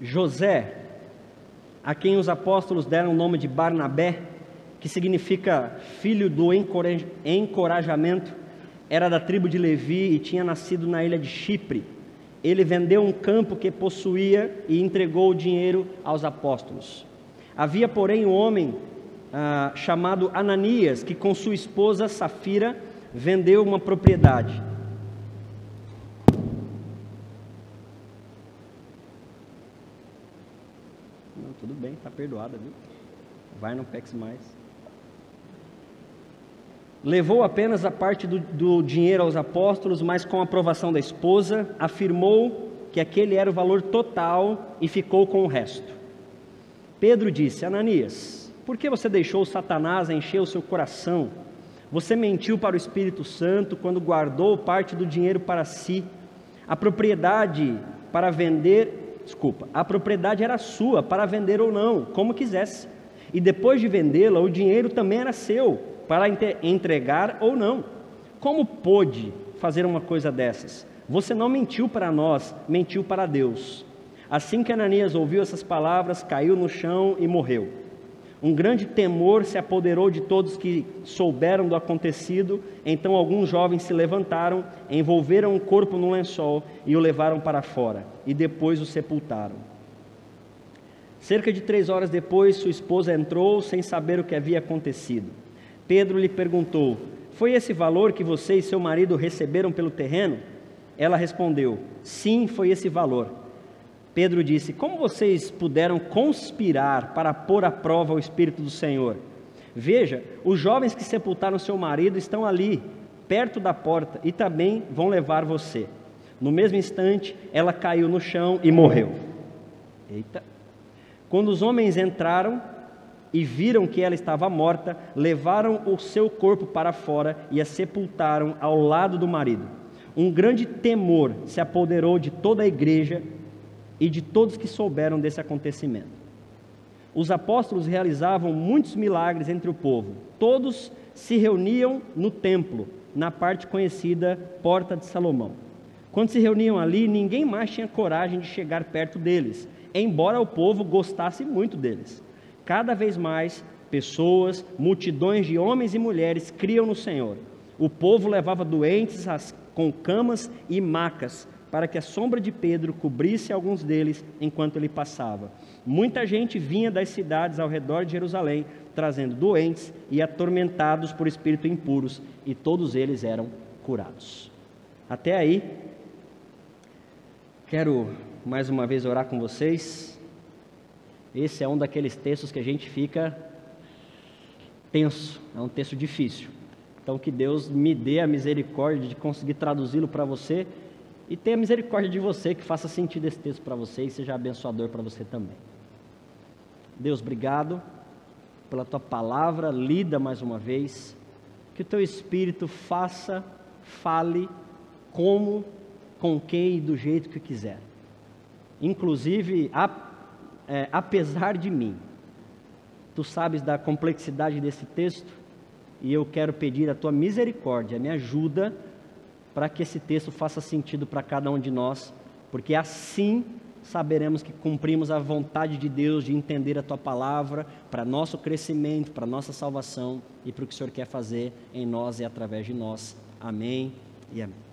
José, a quem os apóstolos deram o nome de Barnabé, que significa filho do encorajamento, era da tribo de Levi e tinha nascido na ilha de Chipre. Ele vendeu um campo que possuía e entregou o dinheiro aos apóstolos. Havia, porém, um homem ah, chamado Ananias, que com sua esposa Safira vendeu uma propriedade. Não, tudo bem, está perdoada, viu? Vai, não pexe mais. Levou apenas a parte do, do dinheiro aos apóstolos, mas com a aprovação da esposa, afirmou que aquele era o valor total e ficou com o resto. Pedro disse: Ananias, por que você deixou Satanás encher o seu coração? Você mentiu para o Espírito Santo quando guardou parte do dinheiro para si. A propriedade para vender, desculpa, a propriedade era sua para vender ou não, como quisesse. E depois de vendê-la, o dinheiro também era seu para entregar ou não. Como pôde fazer uma coisa dessas? Você não mentiu para nós, mentiu para Deus. Assim que Ananias ouviu essas palavras, caiu no chão e morreu. Um grande temor se apoderou de todos que souberam do acontecido. Então alguns jovens se levantaram, envolveram o corpo num lençol e o levaram para fora, e depois o sepultaram. Cerca de três horas depois, sua esposa entrou sem saber o que havia acontecido. Pedro lhe perguntou: Foi esse valor que você e seu marido receberam pelo terreno? Ela respondeu: Sim, foi esse valor. Pedro disse: Como vocês puderam conspirar para pôr à prova o Espírito do Senhor? Veja, os jovens que sepultaram seu marido estão ali, perto da porta, e também vão levar você. No mesmo instante, ela caiu no chão e morreu. Eita! Quando os homens entraram, e viram que ela estava morta, levaram o seu corpo para fora e a sepultaram ao lado do marido. Um grande temor se apoderou de toda a igreja e de todos que souberam desse acontecimento. Os apóstolos realizavam muitos milagres entre o povo. Todos se reuniam no templo, na parte conhecida Porta de Salomão. Quando se reuniam ali, ninguém mais tinha coragem de chegar perto deles, embora o povo gostasse muito deles. Cada vez mais, pessoas, multidões de homens e mulheres criam no Senhor. O povo levava doentes com camas e macas, para que a sombra de Pedro cobrisse alguns deles enquanto ele passava. Muita gente vinha das cidades ao redor de Jerusalém, trazendo doentes e atormentados por espíritos impuros, e todos eles eram curados. Até aí, quero mais uma vez orar com vocês. Esse é um daqueles textos que a gente fica tenso, é um texto difícil. Então, que Deus me dê a misericórdia de conseguir traduzi-lo para você e tenha misericórdia de você, que faça sentido esse texto para você e seja abençoador para você também. Deus, obrigado pela tua palavra lida mais uma vez. Que o teu espírito faça, fale como, com quem e do jeito que quiser. Inclusive, a é, apesar de mim. Tu sabes da complexidade desse texto e eu quero pedir a tua misericórdia, me ajuda para que esse texto faça sentido para cada um de nós, porque assim saberemos que cumprimos a vontade de Deus de entender a tua palavra para nosso crescimento, para nossa salvação e para o que o Senhor quer fazer em nós e através de nós. Amém e amém.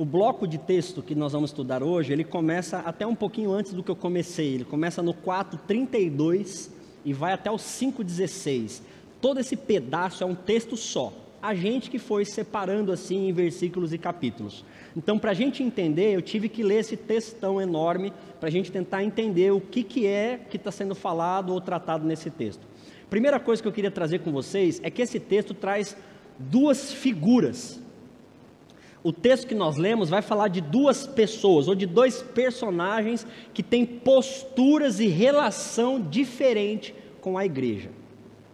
O bloco de texto que nós vamos estudar hoje, ele começa até um pouquinho antes do que eu comecei. Ele começa no 4:32 e vai até o 5:16. Todo esse pedaço é um texto só. A gente que foi separando assim em versículos e capítulos. Então, para a gente entender, eu tive que ler esse textão enorme para a gente tentar entender o que, que é que está sendo falado ou tratado nesse texto. Primeira coisa que eu queria trazer com vocês é que esse texto traz duas figuras o texto que nós lemos vai falar de duas pessoas, ou de dois personagens que têm posturas e relação diferente com a igreja.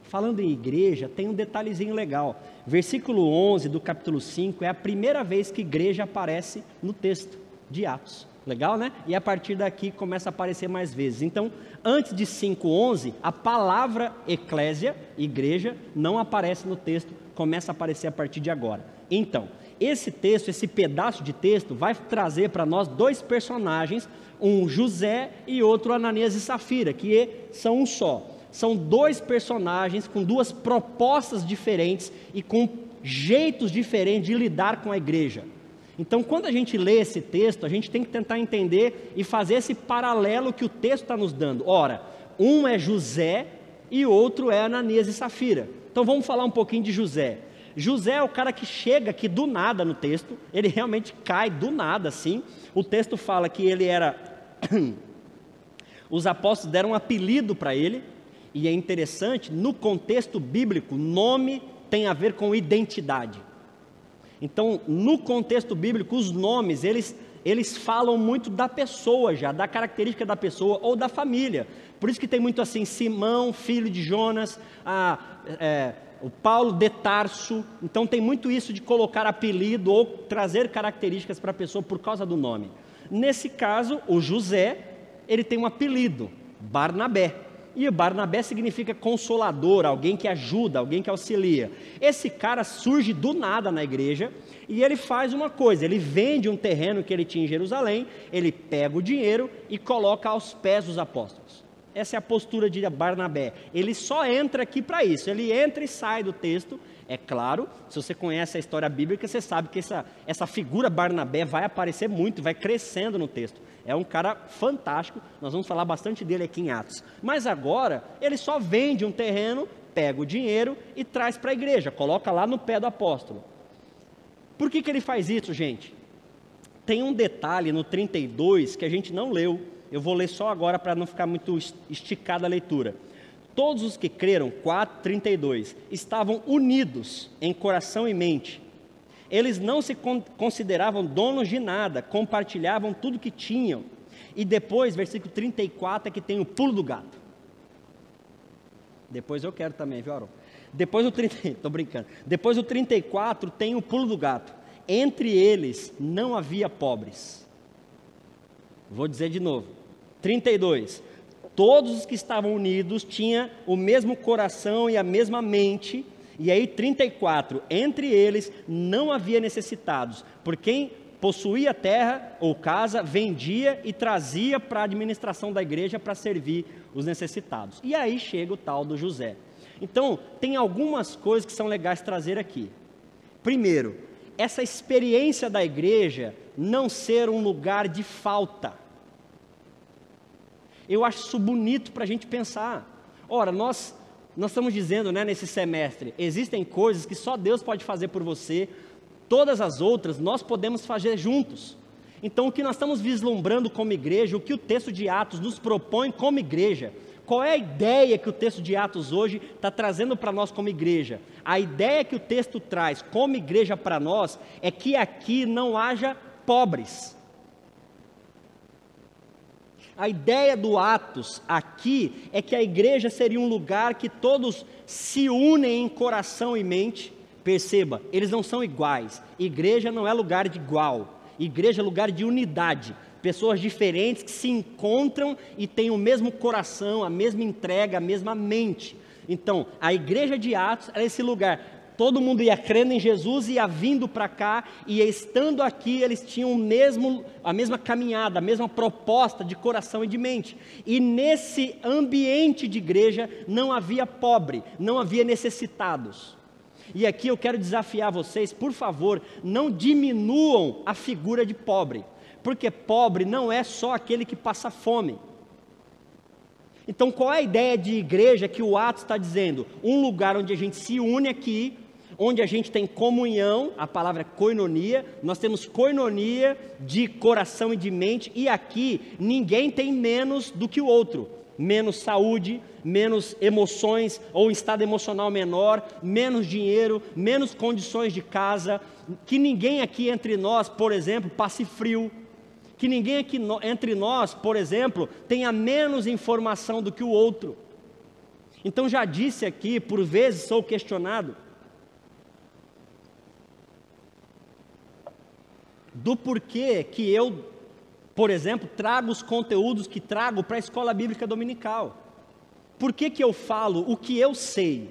Falando em igreja, tem um detalhezinho legal. Versículo 11 do capítulo 5 é a primeira vez que igreja aparece no texto de Atos. Legal, né? E a partir daqui começa a aparecer mais vezes. Então, antes de 5:11, a palavra eclésia, igreja, não aparece no texto, começa a aparecer a partir de agora. Então, esse texto, esse pedaço de texto, vai trazer para nós dois personagens, um José e outro Ananias e Safira, que são um só. São dois personagens com duas propostas diferentes e com jeitos diferentes de lidar com a igreja. Então, quando a gente lê esse texto, a gente tem que tentar entender e fazer esse paralelo que o texto está nos dando. Ora, um é José e outro é Ananias e Safira. Então, vamos falar um pouquinho de José. José é o cara que chega aqui do nada no texto, ele realmente cai do nada assim. O texto fala que ele era. Os apóstolos deram um apelido para ele, e é interessante, no contexto bíblico, nome tem a ver com identidade. Então, no contexto bíblico, os nomes, eles, eles falam muito da pessoa já, da característica da pessoa ou da família. Por isso que tem muito assim, Simão, filho de Jonas, a, é, o Paulo de Tarso. Então tem muito isso de colocar apelido ou trazer características para a pessoa por causa do nome. Nesse caso, o José, ele tem um apelido, Barnabé. E Barnabé significa consolador, alguém que ajuda, alguém que auxilia. Esse cara surge do nada na igreja e ele faz uma coisa: ele vende um terreno que ele tinha em Jerusalém, ele pega o dinheiro e coloca aos pés dos apóstolos. Essa é a postura de Barnabé. Ele só entra aqui para isso. Ele entra e sai do texto. É claro, se você conhece a história bíblica, você sabe que essa, essa figura Barnabé vai aparecer muito, vai crescendo no texto. É um cara fantástico. Nós vamos falar bastante dele aqui em Atos. Mas agora, ele só vende um terreno, pega o dinheiro e traz para a igreja, coloca lá no pé do apóstolo. Por que, que ele faz isso, gente? Tem um detalhe no 32 que a gente não leu eu vou ler só agora para não ficar muito esticada a leitura. Todos os que creram, 4:32, estavam unidos em coração e mente. Eles não se consideravam donos de nada, compartilhavam tudo que tinham. E depois, versículo 34 é que tem o pulo do gato. Depois eu quero também, viu, Aron? Depois do 30, tô brincando. Depois do 34 tem o pulo do gato. Entre eles não havia pobres. Vou dizer de novo. 32. Todos os que estavam unidos tinham o mesmo coração e a mesma mente. E aí, 34. Entre eles não havia necessitados, por quem possuía terra ou casa, vendia e trazia para a administração da igreja para servir os necessitados. E aí chega o tal do José. Então, tem algumas coisas que são legais trazer aqui. Primeiro, essa experiência da igreja não ser um lugar de falta. Eu acho isso bonito para a gente pensar. Ora, nós, nós estamos dizendo né, nesse semestre: existem coisas que só Deus pode fazer por você, todas as outras nós podemos fazer juntos. Então, o que nós estamos vislumbrando como igreja, o que o texto de Atos nos propõe como igreja, qual é a ideia que o texto de Atos hoje está trazendo para nós como igreja? A ideia que o texto traz como igreja para nós é que aqui não haja pobres. A ideia do Atos aqui é que a igreja seria um lugar que todos se unem em coração e mente. Perceba, eles não são iguais. Igreja não é lugar de igual. Igreja é lugar de unidade. Pessoas diferentes que se encontram e têm o mesmo coração, a mesma entrega, a mesma mente. Então, a igreja de Atos é esse lugar todo mundo ia crendo em Jesus, ia vindo para cá, e estando aqui, eles tinham o mesmo, a mesma caminhada, a mesma proposta de coração e de mente. E nesse ambiente de igreja não havia pobre, não havia necessitados. E aqui eu quero desafiar vocês, por favor, não diminuam a figura de pobre, porque pobre não é só aquele que passa fome. Então, qual é a ideia de igreja que o Atos está dizendo? Um lugar onde a gente se une aqui, onde a gente tem comunhão, a palavra é koinonia, nós temos koinonia de coração e de mente, e aqui ninguém tem menos do que o outro, menos saúde, menos emoções ou estado emocional menor, menos dinheiro, menos condições de casa, que ninguém aqui entre nós, por exemplo, passe frio, que ninguém aqui entre nós, por exemplo, tenha menos informação do que o outro. Então já disse aqui, por vezes sou questionado, do porquê que eu Por exemplo, trago os conteúdos que trago para a escola bíblica dominical. Por que, que eu falo o que eu sei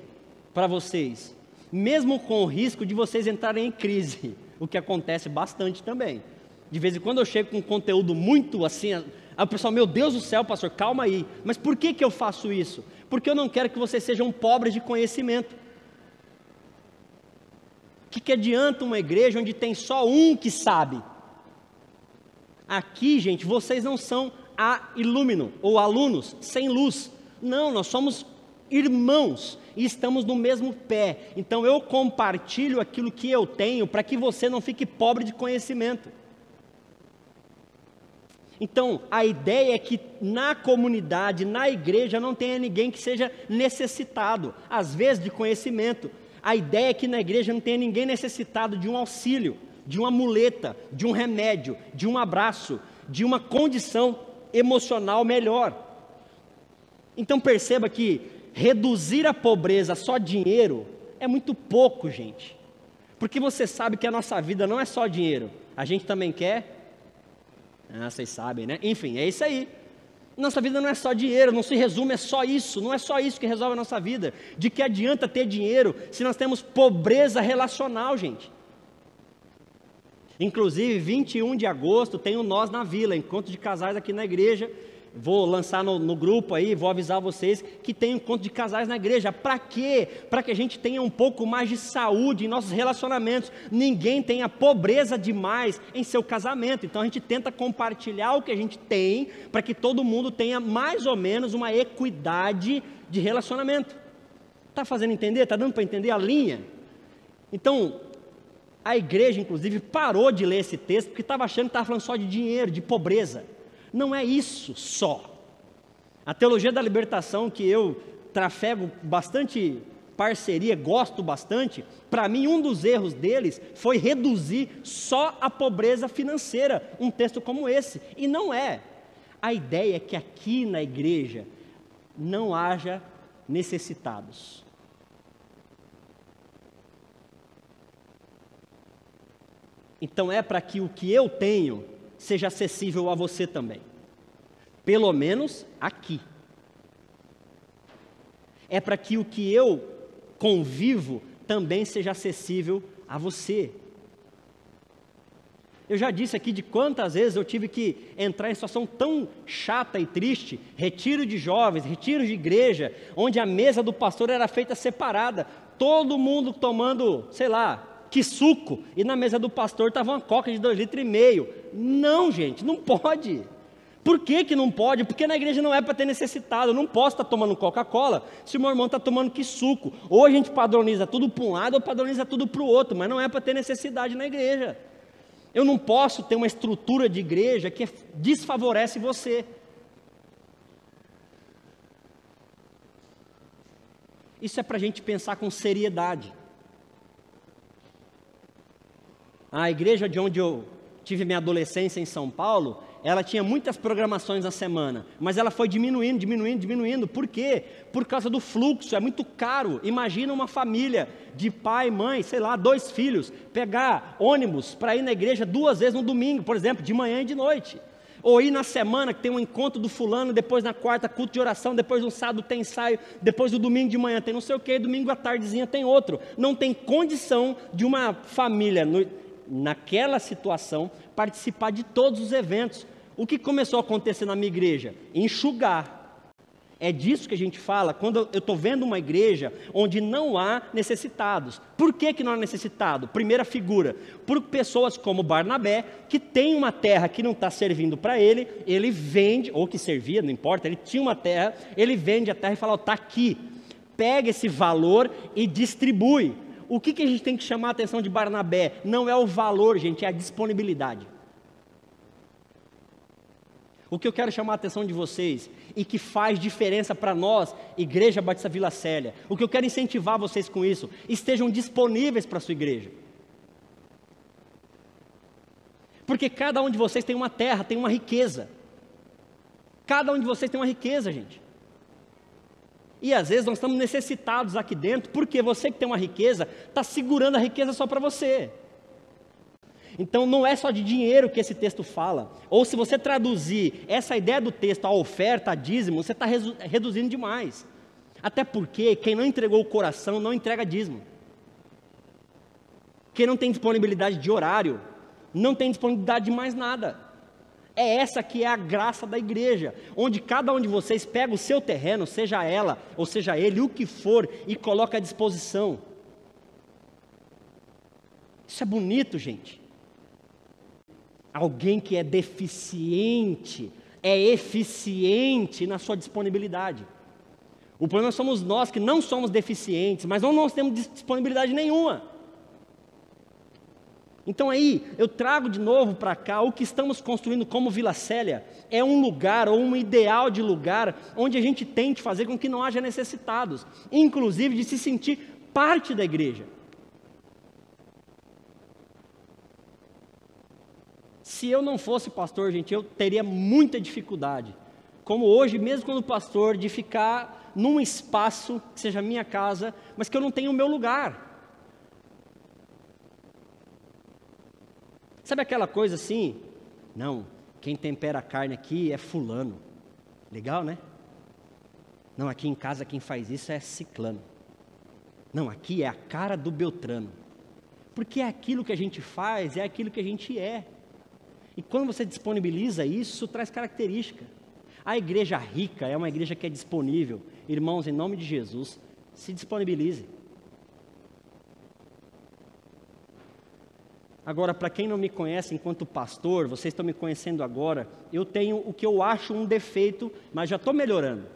para vocês? Mesmo com o risco de vocês entrarem em crise, o que acontece bastante também. De vez em quando eu chego com um conteúdo muito assim, aí o pessoal, meu Deus do céu, pastor, calma aí. Mas por que, que eu faço isso? Porque eu não quero que vocês sejam pobres de conhecimento. O que, que adianta uma igreja onde tem só um que sabe? Aqui, gente, vocês não são a ilumino ou alunos sem luz. Não, nós somos irmãos e estamos no mesmo pé. Então eu compartilho aquilo que eu tenho para que você não fique pobre de conhecimento. Então, a ideia é que na comunidade, na igreja, não tenha ninguém que seja necessitado, às vezes de conhecimento. A ideia é que na igreja não tenha ninguém necessitado de um auxílio de uma muleta, de um remédio, de um abraço, de uma condição emocional melhor. Então perceba que reduzir a pobreza só dinheiro é muito pouco, gente. Porque você sabe que a nossa vida não é só dinheiro. A gente também quer. Ah, vocês sabem, né? Enfim, é isso aí. Nossa vida não é só dinheiro, não se resume, é só isso, não é só isso que resolve a nossa vida. De que adianta ter dinheiro se nós temos pobreza relacional, gente? Inclusive, 21 de agosto tem o Nós na Vila, encontro de casais aqui na igreja. Vou lançar no, no grupo aí, vou avisar vocês que tem um encontro de casais na igreja. Para quê? Para que a gente tenha um pouco mais de saúde em nossos relacionamentos. Ninguém tenha pobreza demais em seu casamento. Então a gente tenta compartilhar o que a gente tem para que todo mundo tenha mais ou menos uma equidade de relacionamento. Está fazendo entender? Está dando para entender a linha? Então, a igreja, inclusive, parou de ler esse texto porque estava achando que estava falando só de dinheiro, de pobreza. Não é isso só. A teologia da libertação, que eu trafego bastante parceria, gosto bastante, para mim um dos erros deles foi reduzir só a pobreza financeira, um texto como esse. E não é. A ideia é que aqui na igreja não haja necessitados. Então é para que o que eu tenho seja acessível a você também. Pelo menos aqui. É para que o que eu convivo também seja acessível a você. Eu já disse aqui de quantas vezes eu tive que entrar em situação tão chata e triste, retiro de jovens, retiro de igreja, onde a mesa do pastor era feita separada, todo mundo tomando, sei lá, que suco, e na mesa do pastor estava uma coca de dois litros e meio. Não, gente, não pode. Por que, que não pode? Porque na igreja não é para ter necessitado. Eu não posso estar tá tomando Coca-Cola se o meu irmão está tomando que suco. Ou a gente padroniza tudo para um lado ou padroniza tudo para o outro, mas não é para ter necessidade na igreja. Eu não posso ter uma estrutura de igreja que desfavorece você. Isso é para a gente pensar com seriedade. A igreja de onde eu tive minha adolescência em São Paulo, ela tinha muitas programações na semana, mas ela foi diminuindo, diminuindo, diminuindo. Por quê? Por causa do fluxo, é muito caro. Imagina uma família de pai, mãe, sei lá, dois filhos, pegar ônibus para ir na igreja duas vezes no domingo, por exemplo, de manhã e de noite. Ou ir na semana que tem um encontro do fulano, depois na quarta culto de oração, depois no sábado tem ensaio, depois do domingo de manhã tem não sei o que, domingo à tardezinha tem outro. Não tem condição de uma família no, naquela situação, participar de todos os eventos. O que começou a acontecer na minha igreja? Enxugar. É disso que a gente fala quando eu estou vendo uma igreja onde não há necessitados. Por que, que não há necessitado? Primeira figura, por pessoas como Barnabé, que tem uma terra que não está servindo para ele, ele vende, ou que servia, não importa, ele tinha uma terra, ele vende a terra e fala: está aqui, pega esse valor e distribui. O que, que a gente tem que chamar a atenção de Barnabé? Não é o valor, gente, é a disponibilidade. O que eu quero chamar a atenção de vocês e que faz diferença para nós, Igreja Batista Vila Célia, o que eu quero incentivar vocês com isso, estejam disponíveis para a sua igreja. Porque cada um de vocês tem uma terra, tem uma riqueza. Cada um de vocês tem uma riqueza, gente. E às vezes nós estamos necessitados aqui dentro, porque você que tem uma riqueza, está segurando a riqueza só para você. Então não é só de dinheiro que esse texto fala. Ou se você traduzir essa ideia do texto, a oferta, a dízimo, você está reduzindo demais. Até porque quem não entregou o coração não entrega dízimo. Quem não tem disponibilidade de horário, não tem disponibilidade de mais nada. É essa que é a graça da igreja, onde cada um de vocês pega o seu terreno, seja ela ou seja ele, o que for, e coloca à disposição. Isso é bonito, gente. Alguém que é deficiente, é eficiente na sua disponibilidade. O problema somos nós que não somos deficientes, mas não nós temos disponibilidade nenhuma. Então aí, eu trago de novo para cá o que estamos construindo como Vila Célia. É um lugar ou um ideal de lugar onde a gente tente fazer com que não haja necessitados, inclusive de se sentir parte da igreja. Se eu não fosse pastor, gente, eu teria muita dificuldade. Como hoje, mesmo quando pastor, de ficar num espaço que seja minha casa, mas que eu não tenho o meu lugar. Sabe aquela coisa assim? Não, quem tempera a carne aqui é fulano. Legal, né? Não, aqui em casa quem faz isso é ciclano. Não, aqui é a cara do Beltrano. Porque é aquilo que a gente faz, é aquilo que a gente é. E quando você disponibiliza isso, traz característica. A igreja rica é uma igreja que é disponível. Irmãos, em nome de Jesus, se disponibilize. Agora, para quem não me conhece enquanto pastor, vocês estão me conhecendo agora, eu tenho o que eu acho um defeito, mas já estou melhorando.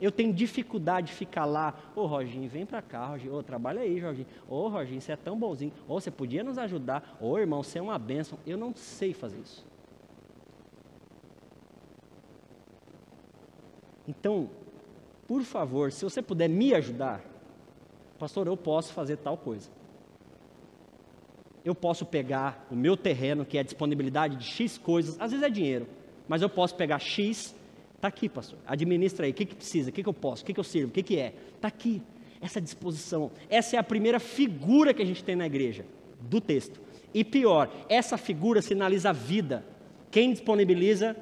Eu tenho dificuldade de ficar lá, ô oh, Roginho, vem para cá, Roginho, oh, trabalha aí, Roginho. Ô oh, Roginho, você é tão bonzinho. Ô, oh, você podia nos ajudar. Ô, oh, irmão, você é uma bênção. Eu não sei fazer isso. Então, por favor, se você puder me ajudar, pastor, eu posso fazer tal coisa eu posso pegar o meu terreno, que é a disponibilidade de X coisas, às vezes é dinheiro, mas eu posso pegar X, está aqui, pastor, administra aí, o que, que precisa, o que, que eu posso, o que, que eu sirvo, o que, que é, está aqui, essa disposição, essa é a primeira figura que a gente tem na igreja, do texto, e pior, essa figura sinaliza a vida, quem disponibiliza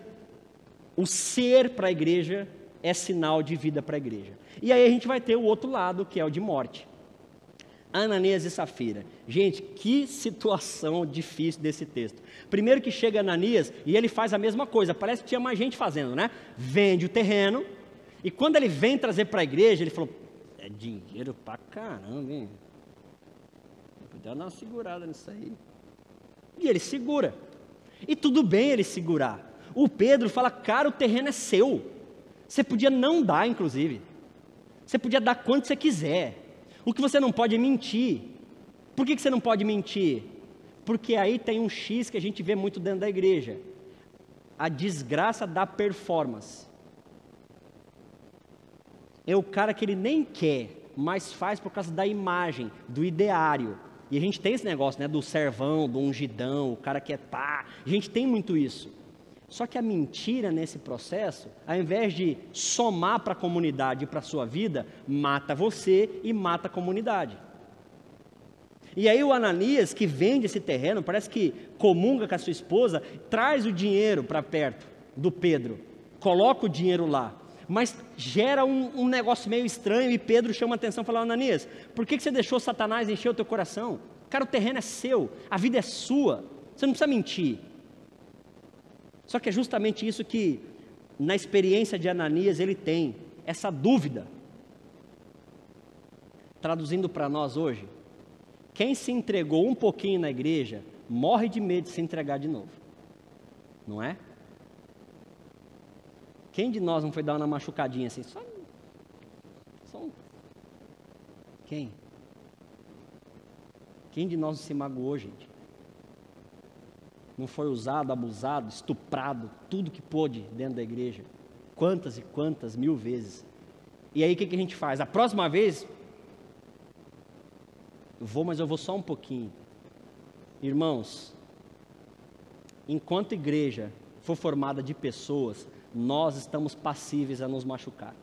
o ser para a igreja é sinal de vida para a igreja, e aí a gente vai ter o outro lado, que é o de morte, Ananias e Safira. Gente, que situação difícil desse texto. Primeiro que chega Ananias e ele faz a mesma coisa, parece que tinha mais gente fazendo, né? Vende o terreno, e quando ele vem trazer para a igreja, ele falou: é dinheiro pra caramba, hein? Dar uma segurada nisso aí. E ele segura. E tudo bem ele segurar. O Pedro fala: cara, o terreno é seu. Você podia não dar, inclusive. Você podia dar quanto você quiser. O que você não pode é mentir. Por que, que você não pode mentir? Porque aí tem um X que a gente vê muito dentro da igreja: a desgraça da performance. É o cara que ele nem quer, mas faz por causa da imagem, do ideário. E a gente tem esse negócio, né, do servão, do ungidão, o cara que é pá. A gente tem muito isso. Só que a mentira nesse processo, ao invés de somar para a comunidade e para a sua vida, mata você e mata a comunidade. E aí o Ananias, que vende esse terreno, parece que comunga com a sua esposa, traz o dinheiro para perto do Pedro, coloca o dinheiro lá, mas gera um, um, negócio meio estranho e Pedro chama a atenção e fala, Ananias, por que, que você deixou Satanás encher o teu coração? Cara, o terreno é seu, a vida é sua, você não precisa mentir. Só que é justamente isso que, na experiência de Ananias, ele tem, essa dúvida. Traduzindo para nós hoje, quem se entregou um pouquinho na igreja, morre de medo de se entregar de novo. Não é? Quem de nós não foi dar uma machucadinha assim? Só, só um. Quem? Quem de nós não se magoou, gente? Não foi usado, abusado, estuprado, tudo que pôde dentro da igreja. Quantas e quantas mil vezes. E aí o que, que a gente faz? A próxima vez, eu vou, mas eu vou só um pouquinho. Irmãos, enquanto igreja for formada de pessoas, nós estamos passíveis a nos machucar.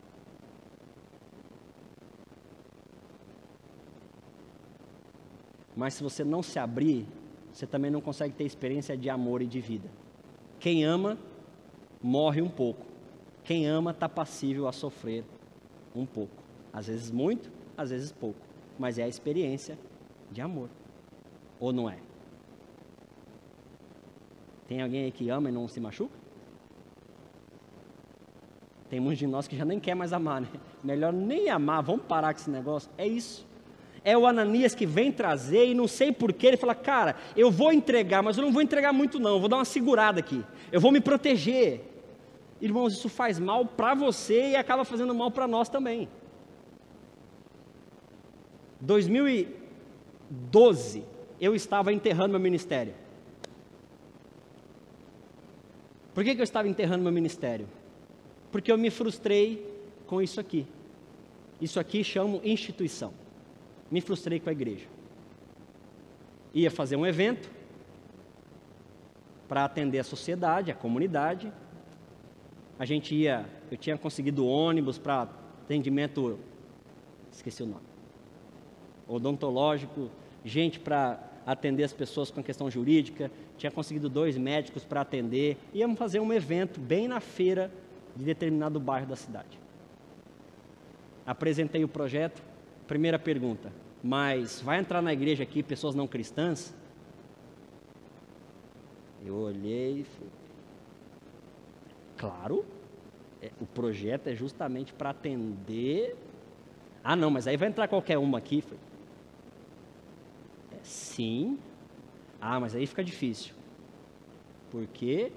Mas se você não se abrir, você também não consegue ter experiência de amor e de vida. Quem ama, morre um pouco. Quem ama está passível a sofrer um pouco. Às vezes muito, às vezes pouco. Mas é a experiência de amor. Ou não é? Tem alguém aí que ama e não se machuca? Tem muitos de nós que já nem quer mais amar, né? Melhor nem amar, vamos parar com esse negócio. É isso. É o Ananias que vem trazer e não sei porquê, ele fala, cara, eu vou entregar, mas eu não vou entregar muito não, vou dar uma segurada aqui. Eu vou me proteger. Irmãos, isso faz mal para você e acaba fazendo mal para nós também. 2012, eu estava enterrando meu ministério. Por que, que eu estava enterrando meu ministério? Porque eu me frustrei com isso aqui. Isso aqui chamo instituição. Me frustrei com a igreja. Ia fazer um evento para atender a sociedade, a comunidade. A gente ia, eu tinha conseguido ônibus para atendimento, esqueci o nome, odontológico, gente para atender as pessoas com questão jurídica, tinha conseguido dois médicos para atender, íamos fazer um evento bem na feira de determinado bairro da cidade. Apresentei o projeto, primeira pergunta, mas vai entrar na igreja aqui pessoas não cristãs? Eu olhei e falei, claro, é, o projeto é justamente para atender. Ah, não, mas aí vai entrar qualquer uma aqui. Falei, Sim. Ah, mas aí fica difícil. Por quê?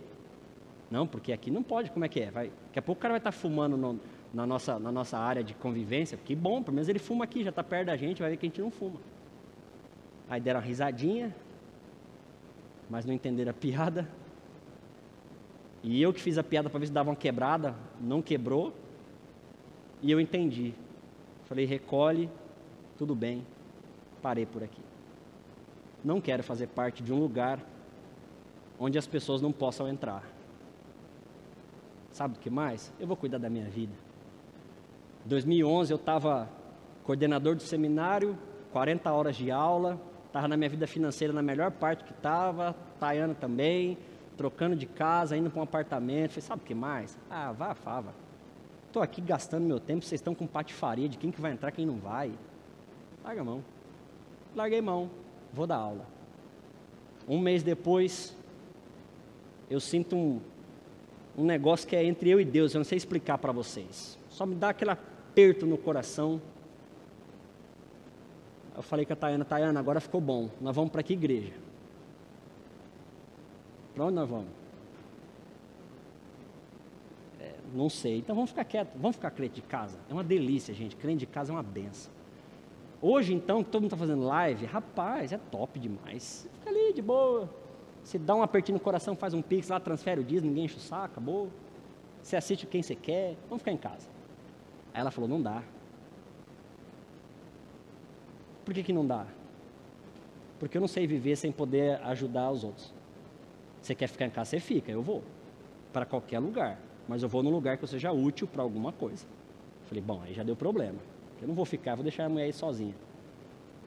Não, porque aqui não pode, como é que é? Vai, daqui a pouco o cara vai estar tá fumando no, na, nossa, na nossa área de convivência. Que bom, pelo menos ele fuma aqui, já está perto da gente, vai ver que a gente não fuma. Aí deram uma risadinha, mas não entenderam a piada. E eu que fiz a piada para ver se dava uma quebrada, não quebrou. E eu entendi. Falei, recolhe, tudo bem, parei por aqui. Não quero fazer parte de um lugar onde as pessoas não possam entrar. Sabe o que mais? Eu vou cuidar da minha vida. Em 2011 eu estava coordenador do seminário, 40 horas de aula, estava na minha vida financeira na melhor parte que estava, Tayana também, trocando de casa, indo para um apartamento. Falei, sabe o que mais? Ah, vá, fava. Estou aqui gastando meu tempo, vocês estão com patifaria de quem que vai entrar, quem não vai. Larga a mão. Larguei mão vou dar aula. Um mês depois, eu sinto um, um negócio que é entre eu e Deus, eu não sei explicar para vocês. Só me dá aquele aperto no coração. Eu falei com a Tayana, Tayana, agora ficou bom. Nós vamos para que igreja? Para onde nós vamos? É, não sei. Então vamos ficar quietos, vamos ficar crente de casa. É uma delícia, gente. Crente de casa é uma benção. Hoje, então, que todo mundo está fazendo live, rapaz, é top demais. Fica ali de boa. Você dá um apertinho no coração, faz um pix lá, transfere o dia, ninguém enche o saco, acabou. Você assiste quem você quer, vamos ficar em casa. Aí ela falou: não dá. Por que, que não dá? Porque eu não sei viver sem poder ajudar os outros. Você quer ficar em casa, você fica, eu vou. Para qualquer lugar. Mas eu vou num lugar que eu seja útil para alguma coisa. Falei, bom, aí já deu problema. Eu não vou ficar, vou deixar a mulher ir sozinha.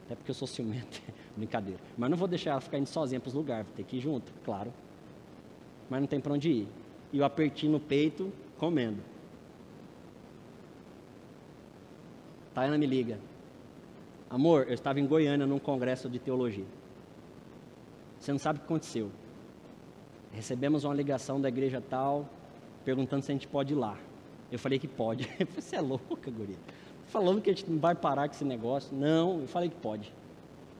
Até porque eu sou ciumento, brincadeira. Mas não vou deixar ela ficar indo sozinha para os lugares, vou ter que ir junto, claro. Mas não tem para onde ir. E o apertinho no peito, comendo. Tayana me liga. Amor, eu estava em Goiânia num congresso de teologia. Você não sabe o que aconteceu. Recebemos uma ligação da igreja tal, perguntando se a gente pode ir lá. Eu falei que pode. Você é louca, guria falando que a gente não vai parar com esse negócio. Não, eu falei que pode.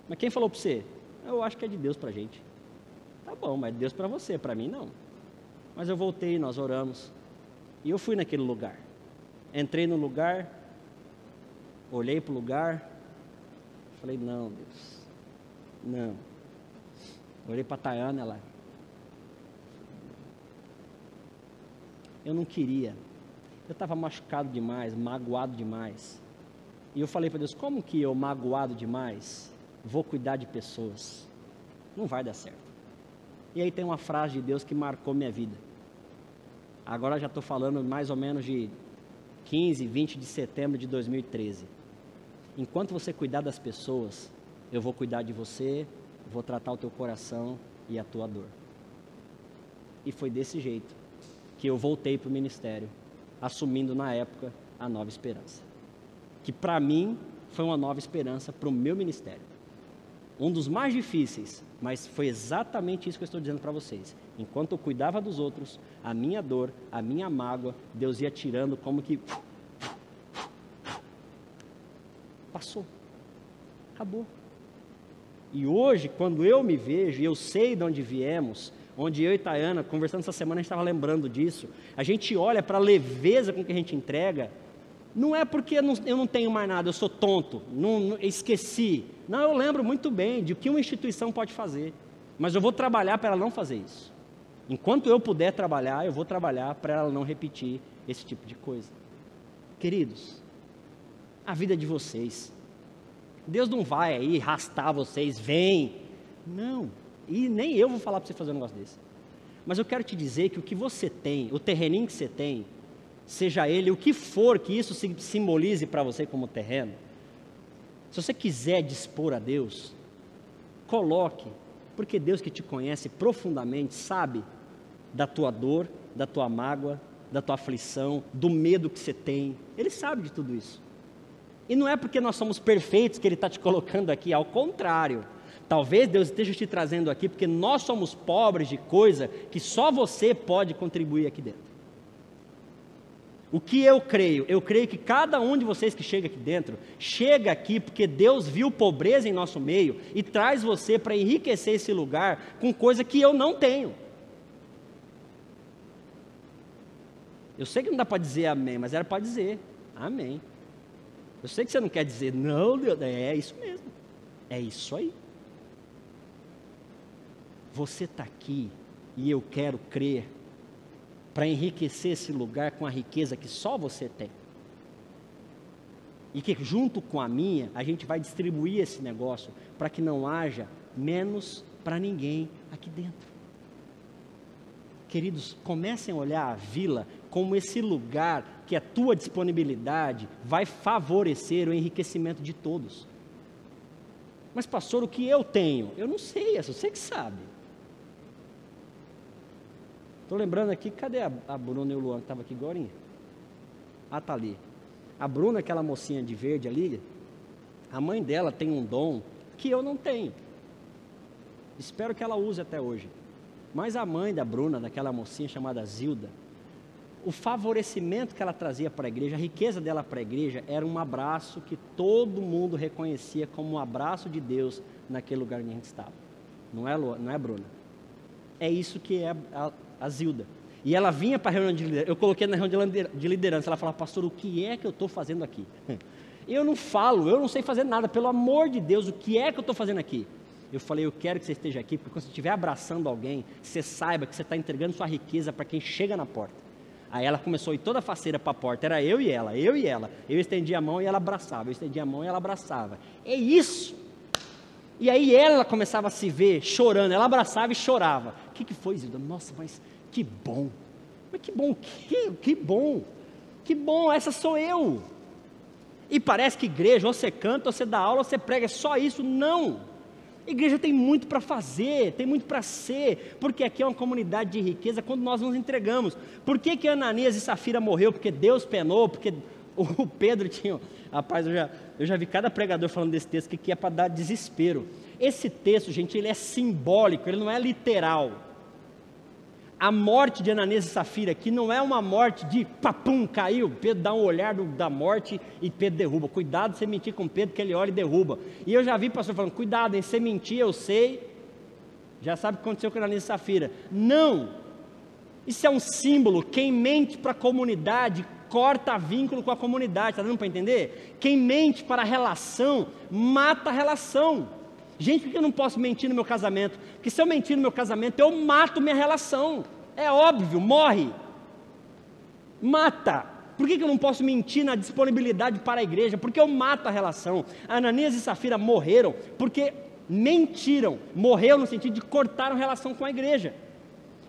Mas quem falou para você? Eu acho que é de Deus para a gente. Tá bom, mas é Deus para você, para mim não. Mas eu voltei, nós oramos. E eu fui naquele lugar. Entrei no lugar, olhei para o lugar, falei, não, Deus, não. Olhei para a Tayana, ela. Eu não queria. Eu estava machucado demais, magoado demais. E eu falei para Deus: como que eu, magoado demais, vou cuidar de pessoas? Não vai dar certo. E aí tem uma frase de Deus que marcou minha vida. Agora já estou falando mais ou menos de 15, 20 de setembro de 2013. Enquanto você cuidar das pessoas, eu vou cuidar de você vou tratar o teu coração e a tua dor. E foi desse jeito que eu voltei para o ministério, assumindo na época a nova esperança. Que para mim foi uma nova esperança para o meu ministério. Um dos mais difíceis, mas foi exatamente isso que eu estou dizendo para vocês. Enquanto eu cuidava dos outros, a minha dor, a minha mágoa, Deus ia tirando como que. Passou. Acabou. E hoje, quando eu me vejo, e eu sei de onde viemos, onde eu e Tayana, conversando essa semana, a gente estava lembrando disso, a gente olha para a leveza com que a gente entrega, não é porque eu não, tenho mais nada, eu sou tonto, não, não, esqueci. Não, eu lembro muito bem de o que uma instituição pode fazer, mas eu vou trabalhar para ela não fazer isso. Enquanto eu puder trabalhar, eu vou trabalhar para ela não repetir esse tipo de coisa. Queridos, a vida de vocês, Deus não vai aí arrastar vocês, vem. Não, e nem eu vou falar para você fazer um negócio desse. Mas eu quero te dizer que o que você tem, o terreninho que você tem, seja ele o que for que isso simbolize para você como terreno, se você quiser dispor a Deus, coloque, porque Deus que te conhece profundamente sabe da tua dor, da tua mágoa, da tua aflição, do medo que você tem, Ele sabe de tudo isso. E não é porque nós somos perfeitos que Ele está te colocando aqui, ao contrário. Talvez Deus esteja te trazendo aqui porque nós somos pobres de coisa que só você pode contribuir aqui dentro. O que eu creio? Eu creio que cada um de vocês que chega aqui dentro, chega aqui porque Deus viu pobreza em nosso meio e traz você para enriquecer esse lugar com coisa que eu não tenho. Eu sei que não dá para dizer amém, mas era para dizer amém. Eu sei que você não quer dizer não, Deus, é isso mesmo. É isso aí. Você está aqui e eu quero crer para enriquecer esse lugar com a riqueza que só você tem. E que junto com a minha, a gente vai distribuir esse negócio para que não haja menos para ninguém aqui dentro. Queridos, comecem a olhar a vila como esse lugar que a tua disponibilidade vai favorecer o enriquecimento de todos. Mas, pastor, o que eu tenho? Eu não sei, é você que sabe. Estou lembrando aqui, cadê a, a Bruna e o Luan que estavam aqui agora? Ah, tá ali. A Bruna, aquela mocinha de verde ali, a mãe dela tem um dom que eu não tenho. Espero que ela use até hoje. Mas a mãe da Bruna, daquela mocinha chamada Zilda, o favorecimento que ela trazia para a igreja, a riqueza dela para a igreja, era um abraço que todo mundo reconhecia como um abraço de Deus naquele lugar onde a gente estava. Não é, não é Bruna? É isso que é a, a Zilda. E ela vinha para a reunião de liderança. Eu coloquei na reunião de liderança. Ela falava, pastor, o que é que eu estou fazendo aqui? Eu não falo, eu não sei fazer nada. Pelo amor de Deus, o que é que eu estou fazendo aqui? Eu falei, eu quero que você esteja aqui, porque quando você estiver abraçando alguém, você saiba que você está entregando sua riqueza para quem chega na porta. Aí ela começou a ir toda faceira para a porta, era eu e ela, eu e ela. Eu estendia a mão e ela abraçava, eu estendia a mão e ela abraçava. É isso. E aí ela começava a se ver chorando, ela abraçava e chorava. Que, que foi, Zilda? Nossa, mas que bom. Mas que bom, que, que bom. Que bom, essa sou eu. E parece que igreja, ou você canta, ou você dá aula, ou você prega, é só isso. Não. igreja tem muito para fazer, tem muito para ser, porque aqui é uma comunidade de riqueza quando nós nos entregamos. Por que, que Ananias e Safira morreu? Porque Deus penou, porque o Pedro tinha. Rapaz, eu já, eu já vi cada pregador falando desse texto que, que é para dar desespero. Esse texto, gente, ele é simbólico, ele não é literal a morte de Ananias e Safira aqui não é uma morte de papum, caiu, Pedro dá um olhar do, da morte e Pedro derruba. Cuidado você mentir com Pedro, que ele olha e derruba. E eu já vi pastor falando, cuidado em você mentir, eu sei. Já sabe o que aconteceu com Ananias e Safira. Não! Isso é um símbolo. Quem mente para a comunidade corta vínculo com a comunidade. Está dando para entender? Quem mente para a relação, mata a relação. Gente, por que eu não posso mentir no meu casamento? Porque se eu mentir no meu casamento, eu mato minha relação. É óbvio, morre. Mata. Por que eu não posso mentir na disponibilidade para a igreja? Porque eu mato a relação. Ananias e Safira morreram porque mentiram. Morreu no sentido de cortaram relação com a igreja.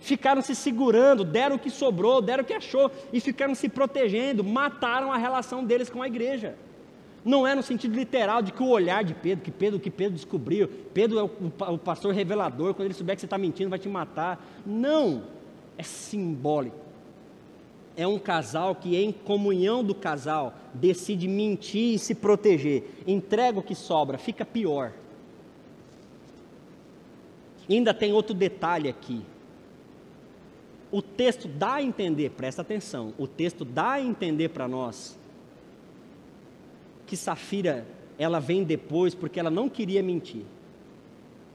Ficaram se segurando, deram o que sobrou, deram o que achou e ficaram se protegendo, mataram a relação deles com a igreja. Não é no sentido literal de que o olhar de Pedro, que Pedro, que Pedro descobriu, Pedro é o, o pastor revelador, quando ele souber que você está mentindo, vai te matar. Não, é simbólico. É um casal que, em comunhão do casal, decide mentir e se proteger. Entrega o que sobra, fica pior. Ainda tem outro detalhe aqui. O texto dá a entender, presta atenção, o texto dá a entender para nós que Safira ela vem depois porque ela não queria mentir,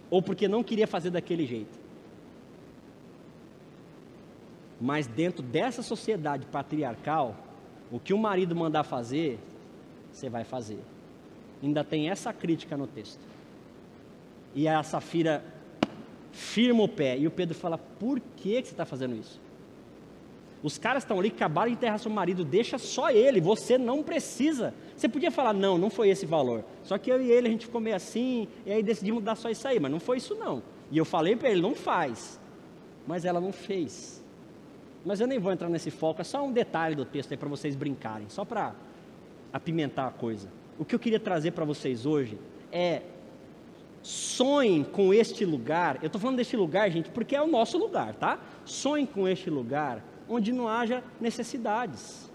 ou porque não queria fazer daquele jeito. Mas dentro dessa sociedade patriarcal, o que o marido mandar fazer, você vai fazer. Ainda tem essa crítica no texto. E a Safira firma o pé. E o Pedro fala: Por que, você está fazendo isso? Os caras estão ali, acabaram de enterrar seu marido, deixa só ele, você não precisa. Você podia falar, não, não foi esse valor. Só que eu e ele, a gente ficou meio assim, e aí decidimos dar só isso aí, mas não foi isso não. E eu falei para ele, não faz. Mas ela não fez. Mas eu nem vou entrar nesse foco, é só um detalhe do texto aí para vocês brincarem, só para apimentar a coisa. O que eu queria trazer para vocês hoje é sonhem com este lugar. Eu estou falando deste lugar, gente, porque é o nosso lugar, tá? Sonhem com este lugar onde não haja necessidades.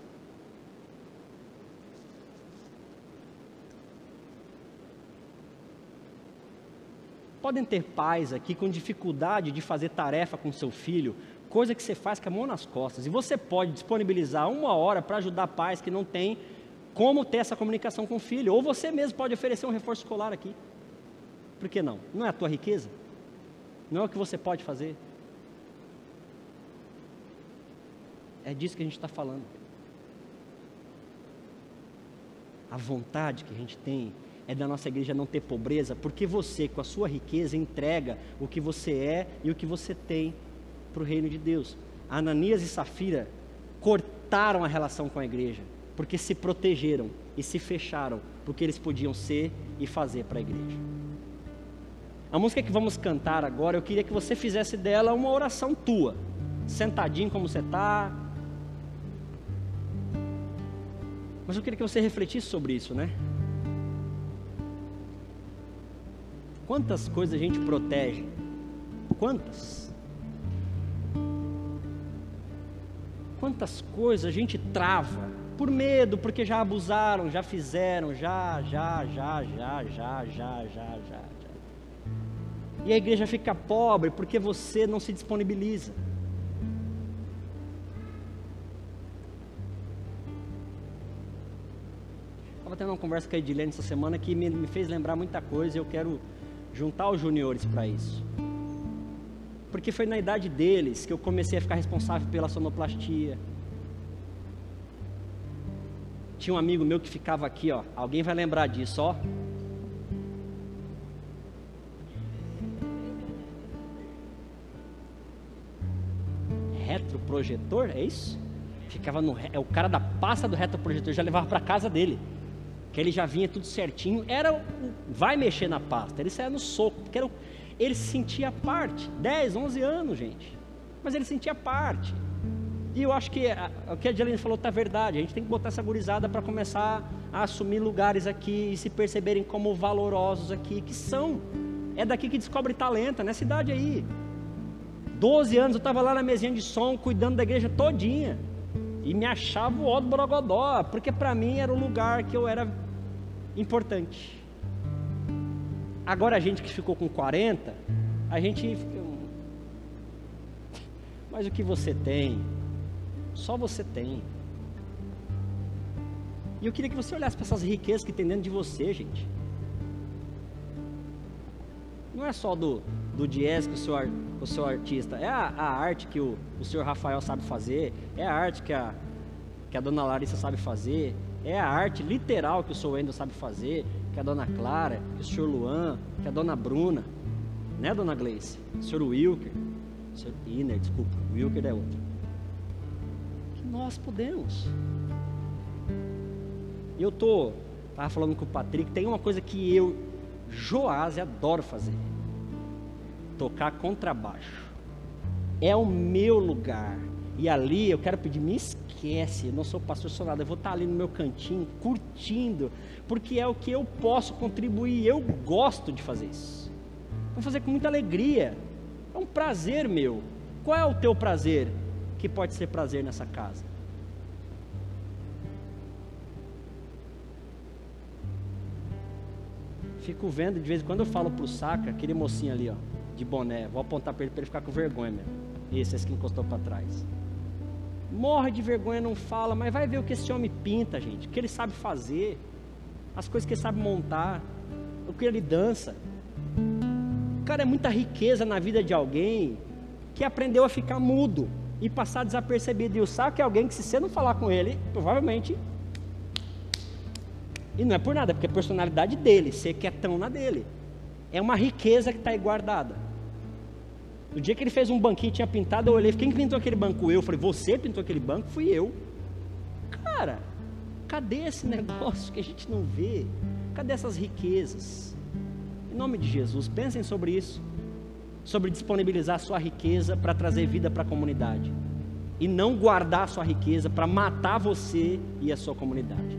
Podem ter pais aqui com dificuldade de fazer tarefa com seu filho, coisa que você faz com a mão nas costas. E você pode disponibilizar uma hora para ajudar pais que não têm como ter essa comunicação com o filho. Ou você mesmo pode oferecer um reforço escolar aqui. Por que não? Não é a tua riqueza? Não é o que você pode fazer? É disso que a gente está falando. A vontade que a gente tem é da nossa igreja não ter pobreza, porque você, com a sua riqueza, entrega o que você é e o que você tem para o reino de Deus. Ananias e Safira cortaram a relação com a igreja, porque se protegeram e se fecharam porque eles podiam ser e fazer para a igreja. A música que vamos cantar agora, eu queria que você fizesse dela uma oração tua, sentadinho como você está, Mas eu queria que você refletisse sobre isso, né? Quantas coisas a gente protege? Quantas? Quantas coisas a gente trava por medo, porque já abusaram, já fizeram, já, já, já, já, já, já, já, já, já. E a igreja fica pobre porque você não se disponibiliza. Uma conversa com a Edilene essa semana que me, me fez lembrar muita coisa e eu quero juntar os juniores para isso. Porque foi na idade deles que eu comecei a ficar responsável pela sonoplastia. Tinha um amigo meu que ficava aqui, ó. Alguém vai lembrar disso, ó. Retroprojetor, é isso? Ficava no. É o cara da pasta do retroprojetor, já levava para casa dele que ele já vinha tudo certinho, era vai mexer na pasta, ele saía no soco, porque era, ele se sentia parte, 10, 11 anos, gente, mas ele sentia parte. E eu acho que a, o que a Jelene falou está verdade, a gente tem que botar essa gurizada para começar a assumir lugares aqui e se perceberem como valorosos aqui, que são. É daqui que descobre talento, nessa idade aí. 12 anos eu estava lá na mesinha de som, cuidando da igreja todinha. E me achava o ó do Borogodó, porque para mim era o lugar que eu era importante. Agora a gente que ficou com 40, a gente. Mas o que você tem? Só você tem. E eu queria que você olhasse para essas riquezas que tem dentro de você, gente. Não é só do, do jazz que o seu, o seu artista, é a, a arte que o, o senhor Rafael sabe fazer, é a arte que a, que a dona Larissa sabe fazer, é a arte literal que o senhor Wendel sabe fazer, que a dona Clara, que o senhor Luan, que a dona Bruna, né, dona Gleice? O senhor Wilker, o senhor Iner, desculpa, Wilker é outro. Que nós podemos. E eu tô, tava falando com o Patrick, tem uma coisa que eu, Joás, adoro fazer: tocar contrabaixo. É o meu lugar. E ali eu quero pedir, esqueça esquece, eu não sou pastor, sou nada, eu vou estar ali no meu cantinho, curtindo, porque é o que eu posso contribuir, eu gosto de fazer isso. Vou fazer com muita alegria, é um prazer meu. Qual é o teu prazer que pode ser prazer nessa casa? Fico vendo, de vez em quando eu falo pro Saca, aquele mocinho ali, ó, de boné, vou apontar para ele para ele ficar com vergonha mesmo. Esse, esse que encostou para trás. Morre de vergonha, não fala, mas vai ver o que esse homem pinta, gente, o que ele sabe fazer, as coisas que ele sabe montar, o que ele dança. Cara, é muita riqueza na vida de alguém que aprendeu a ficar mudo e passar desapercebido. E o saco é alguém que, se você não falar com ele, provavelmente. E não é por nada, porque é a personalidade dele, ser quietão na dele. É uma riqueza que está aí guardada. No dia que ele fez um banquinho tinha pintado, eu olhei, quem pintou aquele banco? Eu. falei, você pintou aquele banco? Fui eu. Cara, cadê esse negócio que a gente não vê? Cadê essas riquezas? Em nome de Jesus, pensem sobre isso. Sobre disponibilizar sua riqueza para trazer vida para a comunidade. E não guardar sua riqueza para matar você e a sua comunidade.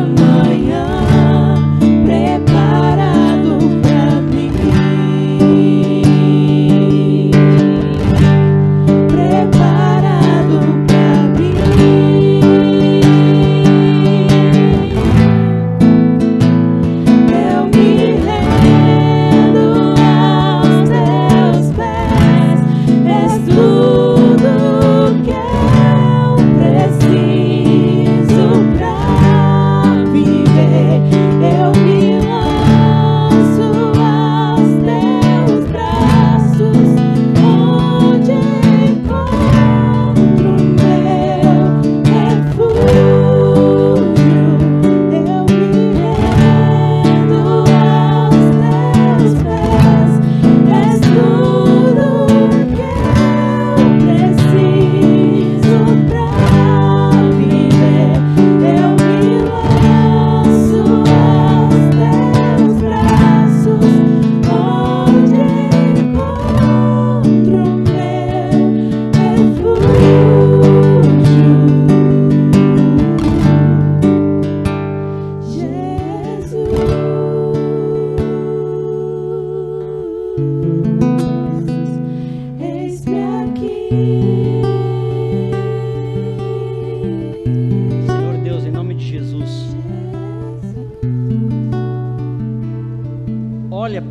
amar.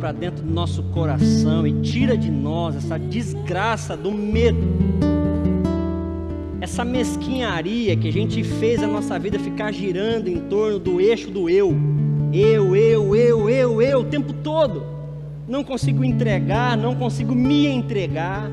Para dentro do nosso coração e tira de nós essa desgraça do medo. Essa mesquinharia que a gente fez a nossa vida ficar girando em torno do eixo do eu. Eu, eu, eu, eu, eu, o tempo todo. Não consigo entregar, não consigo me entregar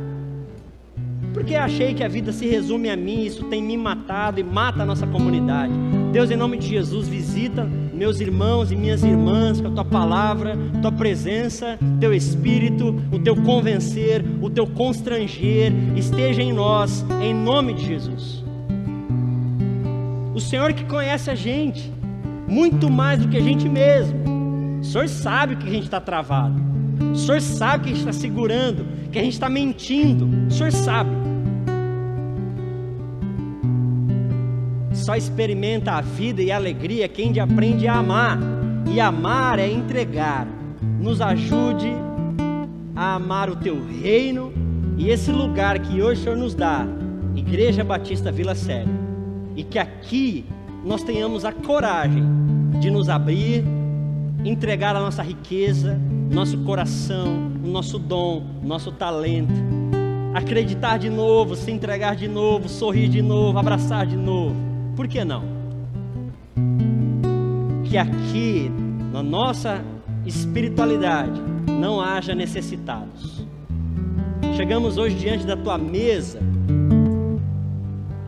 porque achei que a vida se resume a mim, isso tem me matado e mata a nossa comunidade. Deus, em nome de Jesus, visita meus irmãos e minhas irmãs com a tua palavra, tua presença, teu espírito, o teu convencer, o teu constranger, esteja em nós, em nome de Jesus. O Senhor que conhece a gente, muito mais do que a gente mesmo. O Senhor sabe que a gente está travado. O Senhor sabe que a gente está segurando, que a gente está mentindo. O Senhor sabe. Só experimenta a vida e a alegria quem aprende a amar. E amar é entregar. Nos ajude a amar o teu reino e esse lugar que hoje o Senhor nos dá, Igreja Batista Vila Séria. E que aqui nós tenhamos a coragem de nos abrir, entregar a nossa riqueza, nosso coração, o nosso dom, nosso talento. Acreditar de novo, se entregar de novo, sorrir de novo, abraçar de novo por que não? Que aqui, na nossa espiritualidade, não haja necessitados. Chegamos hoje diante da tua mesa,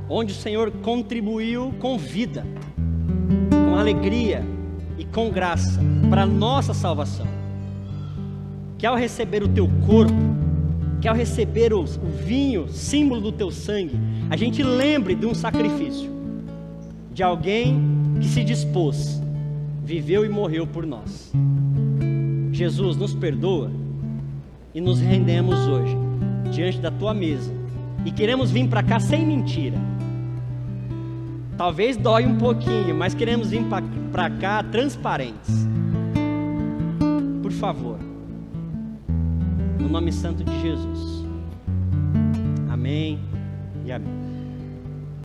onde o Senhor contribuiu com vida, com alegria e com graça para a nossa salvação. Que ao receber o teu corpo, que ao receber o, o vinho, símbolo do teu sangue, a gente lembre de um sacrifício de alguém que se dispôs, viveu e morreu por nós. Jesus, nos perdoa e nos rendemos hoje diante da tua mesa e queremos vir para cá sem mentira. Talvez dói um pouquinho, mas queremos vir para cá transparentes. Por favor, no nome santo de Jesus. Amém e amém.